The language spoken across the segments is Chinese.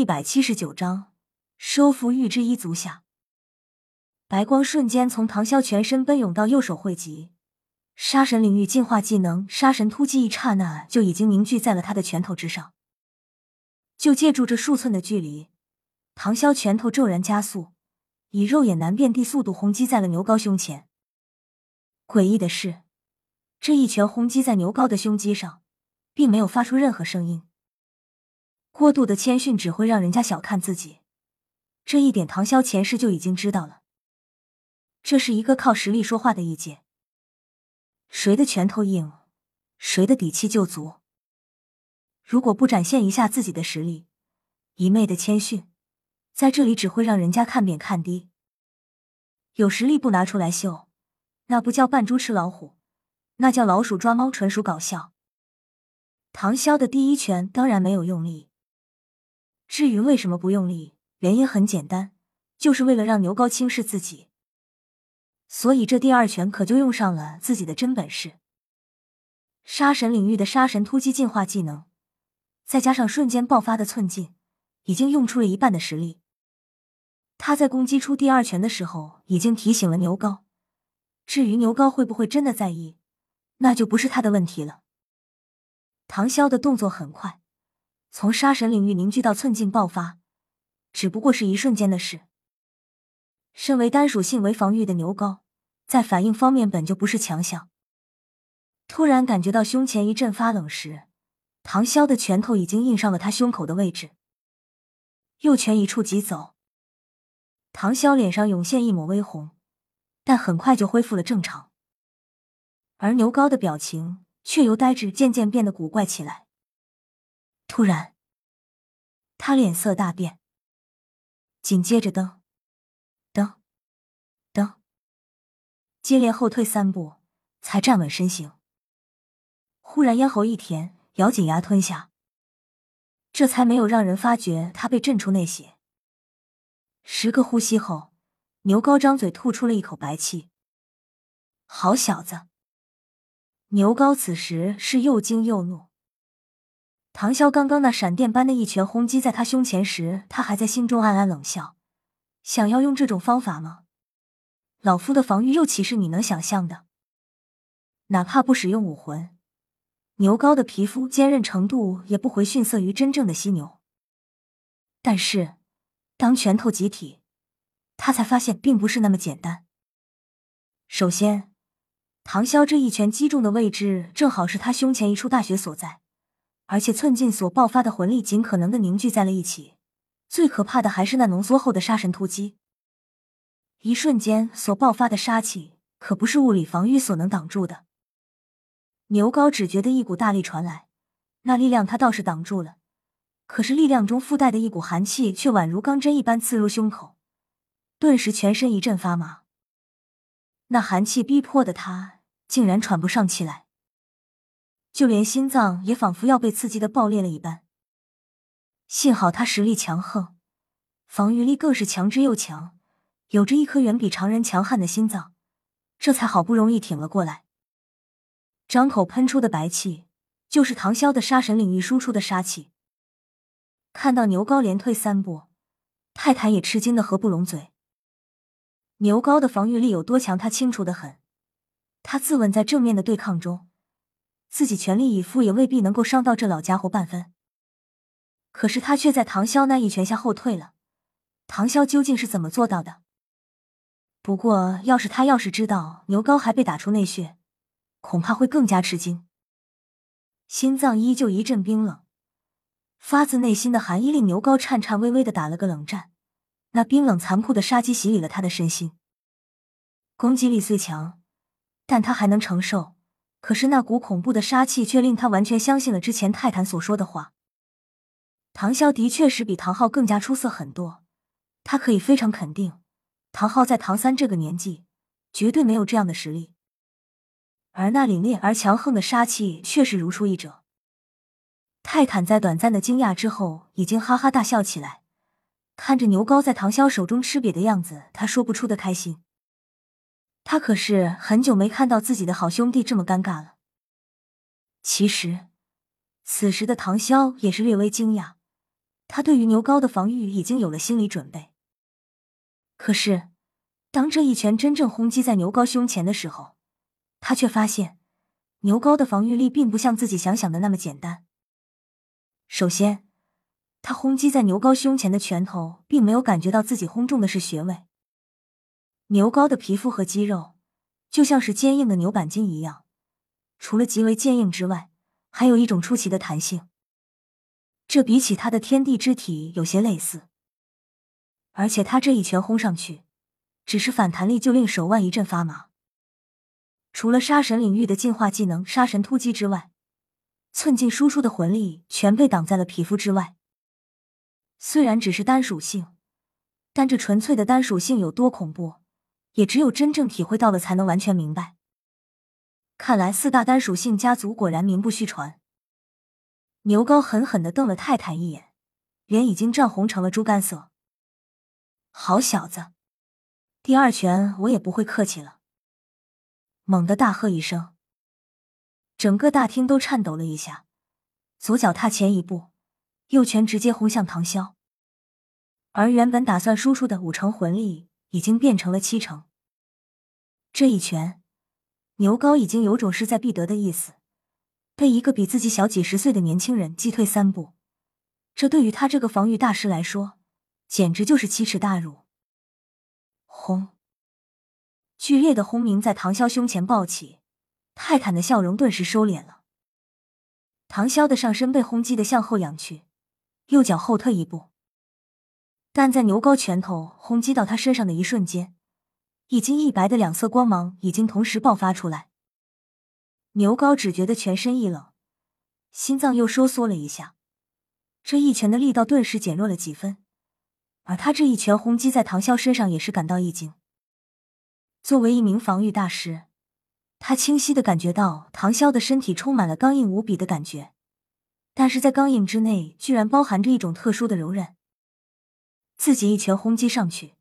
一百七十九章收服玉之一族下。白光瞬间从唐潇全身奔涌到右手汇集，杀神领域进化技能杀神突击，一刹那就已经凝聚在了他的拳头之上。就借助这数寸的距离，唐潇拳头骤然加速，以肉眼难辨地速度轰击在了牛皋胸前。诡异的是，这一拳轰击在牛皋的胸肌上，并没有发出任何声音。过度的谦逊只会让人家小看自己，这一点唐潇前世就已经知道了。这是一个靠实力说话的异界，谁的拳头硬，谁的底气就足。如果不展现一下自己的实力，一昧的谦逊，在这里只会让人家看扁看低。有实力不拿出来秀，那不叫扮猪吃老虎，那叫老鼠抓猫，纯属搞笑。唐潇的第一拳当然没有用力。至于为什么不用力，原因很简单，就是为了让牛皋轻视自己。所以这第二拳可就用上了自己的真本事——杀神领域的杀神突击进化技能，再加上瞬间爆发的寸劲，已经用出了一半的实力。他在攻击出第二拳的时候，已经提醒了牛皋。至于牛皋会不会真的在意，那就不是他的问题了。唐潇的动作很快。从杀神领域凝聚到寸劲爆发，只不过是一瞬间的事。身为单属性为防御的牛高，在反应方面本就不是强项。突然感觉到胸前一阵发冷时，唐潇的拳头已经印上了他胸口的位置。右拳一触即走，唐潇脸上涌现一抹微红，但很快就恢复了正常。而牛皋的表情却由呆滞渐渐变得古怪起来。突然，他脸色大变，紧接着噔噔噔，接连后退三步，才站稳身形。忽然咽喉一甜，咬紧牙吞下，这才没有让人发觉他被震出内血。十个呼吸后，牛皋张嘴吐出了一口白气。好小子！牛皋此时是又惊又怒。唐潇刚刚那闪电般的一拳轰击在他胸前时，他还在心中暗暗冷笑：想要用这种方法吗？老夫的防御又岂是你能想象的？哪怕不使用武魂，牛皋的皮肤坚韧程度也不会逊色于真正的犀牛。但是，当拳头集体，他才发现并不是那么简单。首先，唐潇这一拳击中的位置正好是他胸前一处大穴所在。而且寸劲所爆发的魂力尽可能的凝聚在了一起，最可怕的还是那浓缩后的杀神突击，一瞬间所爆发的杀气可不是物理防御所能挡住的。牛皋只觉得一股大力传来，那力量他倒是挡住了，可是力量中附带的一股寒气却宛如钢针一般刺入胸口，顿时全身一阵发麻。那寒气逼迫的他竟然喘不上气来。就连心脏也仿佛要被刺激的爆裂了一般。幸好他实力强横，防御力更是强之又强，有着一颗远比常人强悍的心脏，这才好不容易挺了过来。张口喷出的白气，就是唐潇的杀神领域输出的杀气。看到牛高连退三步，泰坦也吃惊的合不拢嘴。牛高的防御力有多强，他清楚的很。他自问，在正面的对抗中。自己全力以赴也未必能够伤到这老家伙半分，可是他却在唐潇那一拳下后退了。唐潇究竟是怎么做到的？不过，要是他要是知道牛皋还被打出内血，恐怕会更加吃惊。心脏依旧一阵冰冷，发自内心的寒意令牛皋颤颤巍巍的打了个冷战。那冰冷残酷的杀机洗礼了他的身心，攻击力虽强，但他还能承受。可是那股恐怖的杀气却令他完全相信了之前泰坦所说的话。唐潇的确是比唐昊更加出色很多，他可以非常肯定，唐昊在唐三这个年纪绝对没有这样的实力。而那凛冽而强横的杀气却是如出一辙。泰坦在短暂的惊讶之后，已经哈哈大笑起来，看着牛皋在唐潇手中吃瘪的样子，他说不出的开心。他可是很久没看到自己的好兄弟这么尴尬了。其实，此时的唐潇也是略微惊讶，他对于牛皋的防御已经有了心理准备。可是，当这一拳真正轰击在牛皋胸前的时候，他却发现牛皋的防御力并不像自己想象的那么简单。首先，他轰击在牛皋胸前的拳头，并没有感觉到自己轰中的是穴位。牛皋的皮肤和肌肉就像是坚硬的牛板筋一样，除了极为坚硬之外，还有一种出奇的弹性。这比起他的天地之体有些类似。而且他这一拳轰上去，只是反弹力就令手腕一阵发麻。除了杀神领域的进化技能“杀神突击”之外，寸劲输出的魂力全被挡在了皮肤之外。虽然只是单属性，但这纯粹的单属性有多恐怖，也只有真正体会到了才能完全明白。看来四大单属性家族果然名不虚传。牛皋狠狠的瞪了泰坦一眼，脸已经涨红成了猪肝色。好小子，第二拳我也不会客气了！猛地大喝一声，整个大厅都颤抖了一下。左脚踏前一步，右拳直接轰向唐潇，而原本打算输出的五成魂力已经变成了七成。这一拳，牛皋已经有种势在必得的意思，被一个比自己小几十岁的年轻人击退三步，这对于他这个防御大师来说。简直就是奇耻大辱！轰！剧烈的轰鸣在唐潇胸前爆起，泰坦的笑容顿时收敛了。唐潇的上身被轰击的向后仰去，右脚后退一步，但在牛皋拳头轰击到他身上的一瞬间，一金一白的两色光芒已经同时爆发出来。牛皋只觉得全身一冷，心脏又收缩了一下，这一拳的力道顿时减弱了几分。而他这一拳轰击在唐潇身上，也是感到一惊。作为一名防御大师，他清晰的感觉到唐潇的身体充满了刚硬无比的感觉，但是在刚硬之内，居然包含着一种特殊的柔韧。自己一拳轰击上去，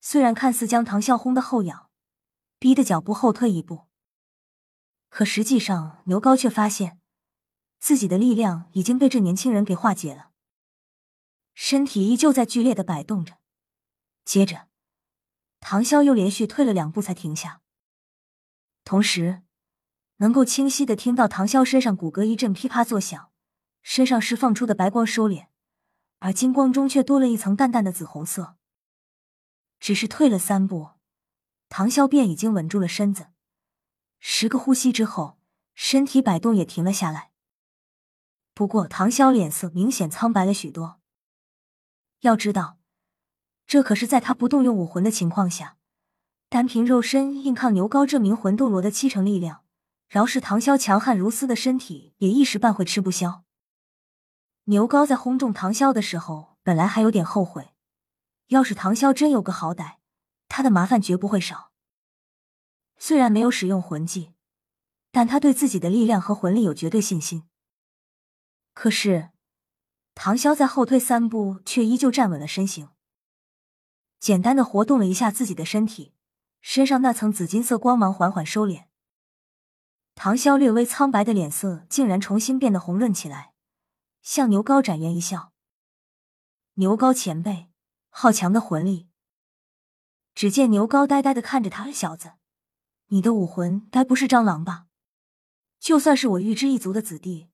虽然看似将唐潇轰得后仰，逼得脚步后退一步，可实际上牛皋却发现自己的力量已经被这年轻人给化解了。身体依旧在剧烈的摆动着，接着，唐潇又连续退了两步才停下。同时，能够清晰的听到唐潇身上骨骼一阵噼啪作响，身上释放出的白光收敛，而金光中却多了一层淡淡的紫红色。只是退了三步，唐潇便已经稳住了身子。十个呼吸之后，身体摆动也停了下来。不过，唐潇脸色明显苍白了许多。要知道，这可是在他不动用武魂的情况下，单凭肉身硬抗牛皋这名魂斗罗的七成力量。饶是唐潇强悍如斯的身体，也一时半会吃不消。牛皋在轰中唐潇的时候，本来还有点后悔，要是唐潇真有个好歹，他的麻烦绝不会少。虽然没有使用魂技，但他对自己的力量和魂力有绝对信心。可是。唐潇在后退三步，却依旧站稳了身形，简单的活动了一下自己的身体，身上那层紫金色光芒缓缓收敛。唐潇略微苍白的脸色竟然重新变得红润起来，向牛皋展颜一笑：“牛皋前辈，好强的魂力！”只见牛皋呆呆的看着他：“小子，你的武魂该不是蟑螂吧？就算是我玉之一族的子弟。”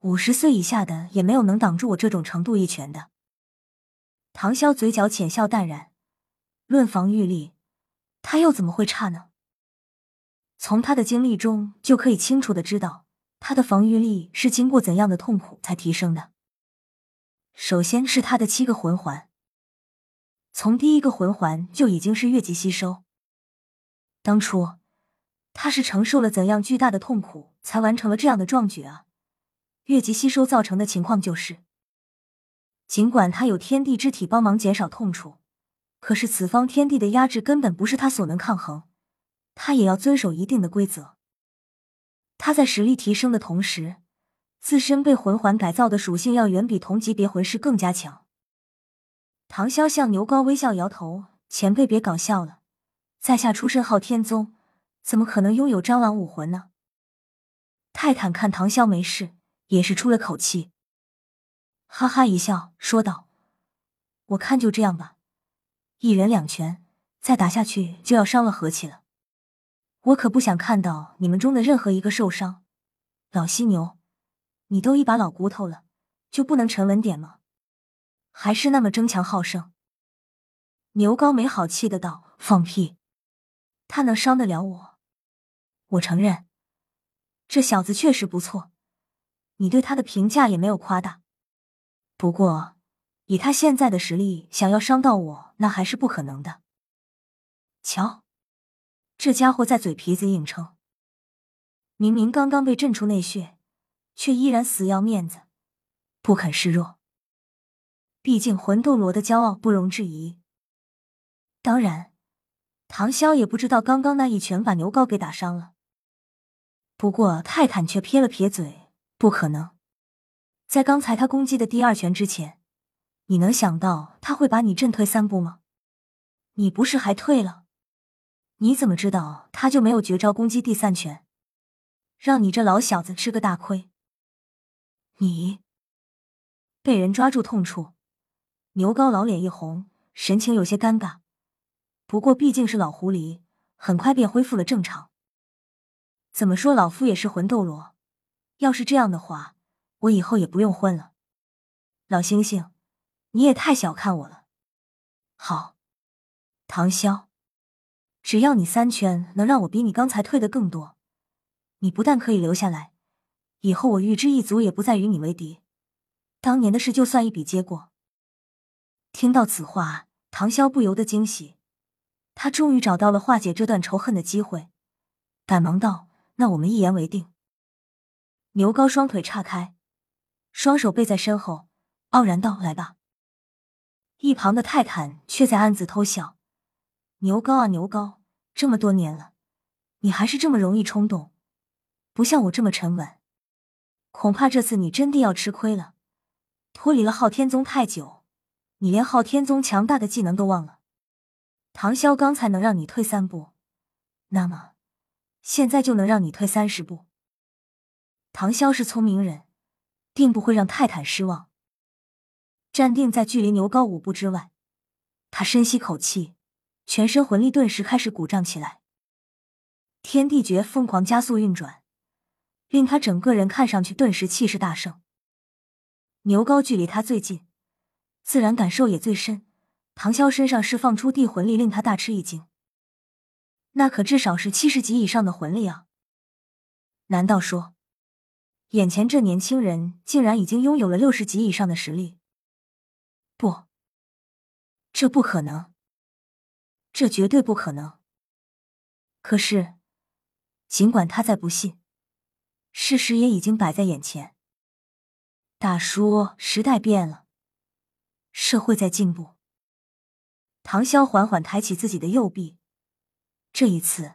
五十岁以下的也没有能挡住我这种程度一拳的。唐潇嘴角浅笑淡然，论防御力，他又怎么会差呢？从他的经历中就可以清楚的知道，他的防御力是经过怎样的痛苦才提升的。首先是他的七个魂环，从第一个魂环就已经是越级吸收。当初他是承受了怎样巨大的痛苦，才完成了这样的壮举啊！越级吸收造成的情况就是，尽管他有天地之体帮忙减少痛楚，可是此方天地的压制根本不是他所能抗衡，他也要遵守一定的规则。他在实力提升的同时，自身被魂环改造的属性要远比同级别魂师更加强。唐潇向牛高微笑摇头：“前辈别搞笑了，在下出身昊天宗，怎么可能拥有蟑螂武魂呢？”泰坦看唐潇没事。也是出了口气。哈哈一笑，说道：“我看就这样吧，一人两拳，再打下去就要伤了和气了。我可不想看到你们中的任何一个受伤。老犀牛，你都一把老骨头了，就不能沉稳点吗？还是那么争强好胜？”牛高没好气的道：“放屁！他能伤得了我？我承认，这小子确实不错。你对他的评价也没有夸大。不过，以他现在的实力，想要伤到我，那还是不可能的。瞧，这家伙在嘴皮子硬撑，明明刚刚被震出内血，却依然死要面子，不肯示弱。毕竟魂斗罗的骄傲不容置疑。”当然，唐潇也不知道刚刚那一拳把牛皋给打伤了。不过泰坦却撇了撇嘴：“不可能，在刚才他攻击的第二拳之前，你能想到他会把你震退三步吗？你不是还退了？你怎么知道他就没有绝招攻击第三拳，让你这老小子吃个大亏？”你被人抓住痛处，牛皋老脸一红，神情有些尴尬。不过毕竟是老狐狸，很快便恢复了正常。怎么说，老夫也是魂斗罗。要是这样的话，我以后也不用混了。老猩猩，你也太小看我了。好，唐潇，只要你三拳能让我比你刚才退的更多，你不但可以留下来，以后我玉之一族也不再与你为敌。当年的事就算一笔接过。听到此话，唐潇不由得惊喜。他终于找到了化解这段仇恨的机会，赶忙道：“那我们一言为定。”牛皋双腿岔开，双手背在身后，傲然道：“来吧。”一旁的泰坦却在暗自偷笑：“牛皋啊，牛皋，这么多年了，你还是这么容易冲动，不像我这么沉稳。恐怕这次你真的要吃亏了。脱离了昊天宗太久，你连昊天宗强大的技能都忘了。”唐潇刚才能让你退三步，那么现在就能让你退三十步。唐潇是聪明人，定不会让泰坦失望。站定在距离牛皋五步之外，他深吸口气，全身魂力顿时开始鼓胀起来，天地诀疯狂加速运转，令他整个人看上去顿时气势大盛。牛皋距离他最近，自然感受也最深。唐潇身上释放出地魂力，令他大吃一惊。那可至少是七十级以上的魂力啊！难道说，眼前这年轻人竟然已经拥有了六十级以上的实力？不，这不可能，这绝对不可能。可是，尽管他再不信，事实也已经摆在眼前。大叔，时代变了，社会在进步。唐潇缓缓抬起自己的右臂，这一次，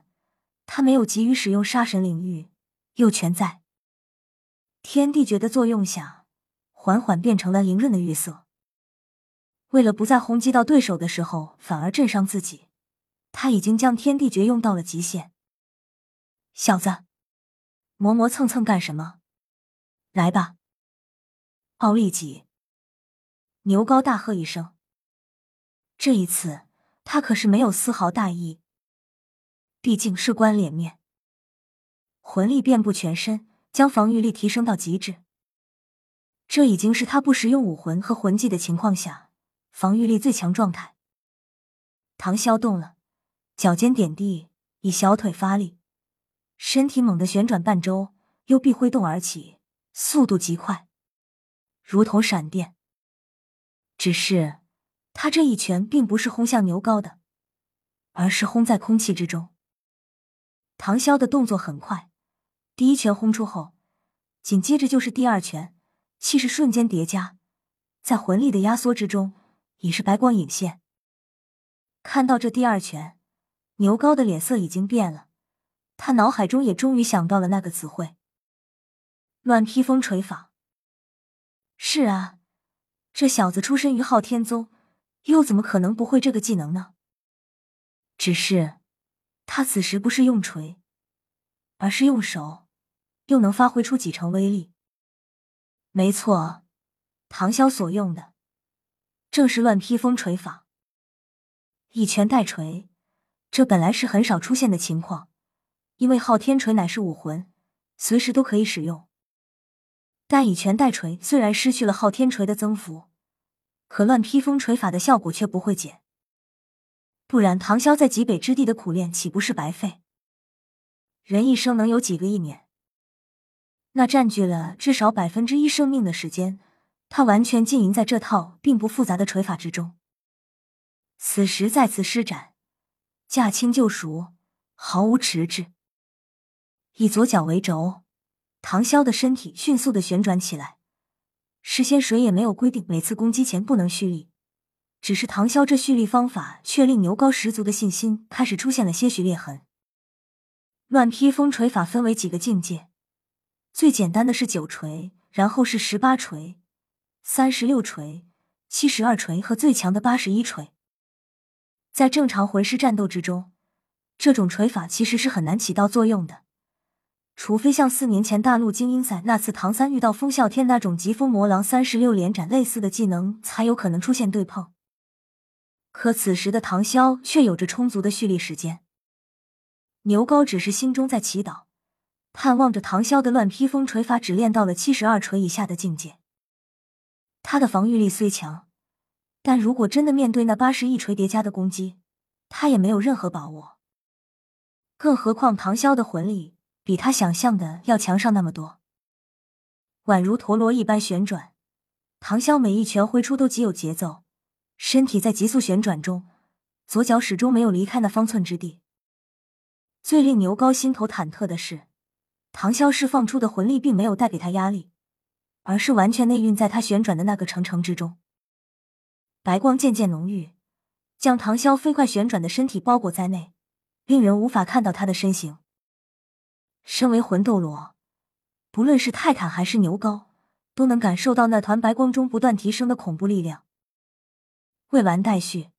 他没有急于使用杀神领域，右拳在天地诀的作用下，缓缓变成了莹润的玉色。为了不再轰击到对手的时候反而震伤自己，他已经将天地诀用到了极限。小子，磨磨蹭蹭干什么？来吧！奥利己！牛皋大喝一声。这一次，他可是没有丝毫大意。毕竟事关脸面，魂力遍布全身，将防御力提升到极致。这已经是他不使用武魂和魂技的情况下防御力最强状态。唐潇动了，脚尖点地，以小腿发力，身体猛地旋转半周，右臂挥动而起，速度极快，如同闪电。只是。他这一拳并不是轰向牛皋的，而是轰在空气之中。唐潇的动作很快，第一拳轰出后，紧接着就是第二拳，气势瞬间叠加，在魂力的压缩之中，已是白光隐现。看到这第二拳，牛皋的脸色已经变了，他脑海中也终于想到了那个词汇——乱披风锤法。是啊，这小子出身于昊天宗。又怎么可能不会这个技能呢？只是他此时不是用锤，而是用手，又能发挥出几成威力？没错，唐潇所用的正是乱披风锤法，以拳代锤。这本来是很少出现的情况，因为昊天锤乃是武魂，随时都可以使用。但以拳代锤虽然失去了昊天锤的增幅，可乱披风锤法的效果却不会减。不然，唐潇在极北之地的苦练岂不是白费？人一生能有几个亿年？那占据了至少百分之一生命的时间，他完全浸淫在这套并不复杂的锤法之中。此时再次施展。驾轻就熟，毫无迟滞。以左脚为轴，唐潇的身体迅速的旋转起来。事先谁也没有规定每次攻击前不能蓄力，只是唐潇这蓄力方法却令牛皋十足的信心开始出现了些许裂痕。乱披风锤法分为几个境界，最简单的是九锤，然后是十八锤、三十六锤、七十二锤和最强的八十一锤。在正常魂师战斗之中，这种锤法其实是很难起到作用的，除非像四年前大陆精英赛那次唐三遇到风啸天那种疾风魔狼三十六连斩类似的技能，才有可能出现对碰。可此时的唐潇却有着充足的蓄力时间。牛皋只是心中在祈祷，盼望着唐潇的乱披风锤法只练到了七十二锤以下的境界。他的防御力虽强。但如果真的面对那八十一锤叠加的攻击，他也没有任何把握。更何况唐潇的魂力比他想象的要强上那么多，宛如陀螺一般旋转。唐潇每一拳挥出都极有节奏，身体在急速旋转中，左脚始终没有离开那方寸之地。最令牛皋心头忐忑的是，唐潇释放出的魂力并没有带给他压力，而是完全内蕴在他旋转的那个城城之中。白光渐渐浓郁，将唐潇飞快旋转的身体包裹在内，令人无法看到他的身形。身为魂斗罗，不论是泰坦还是牛皋，都能感受到那团白光中不断提升的恐怖力量。未完待续。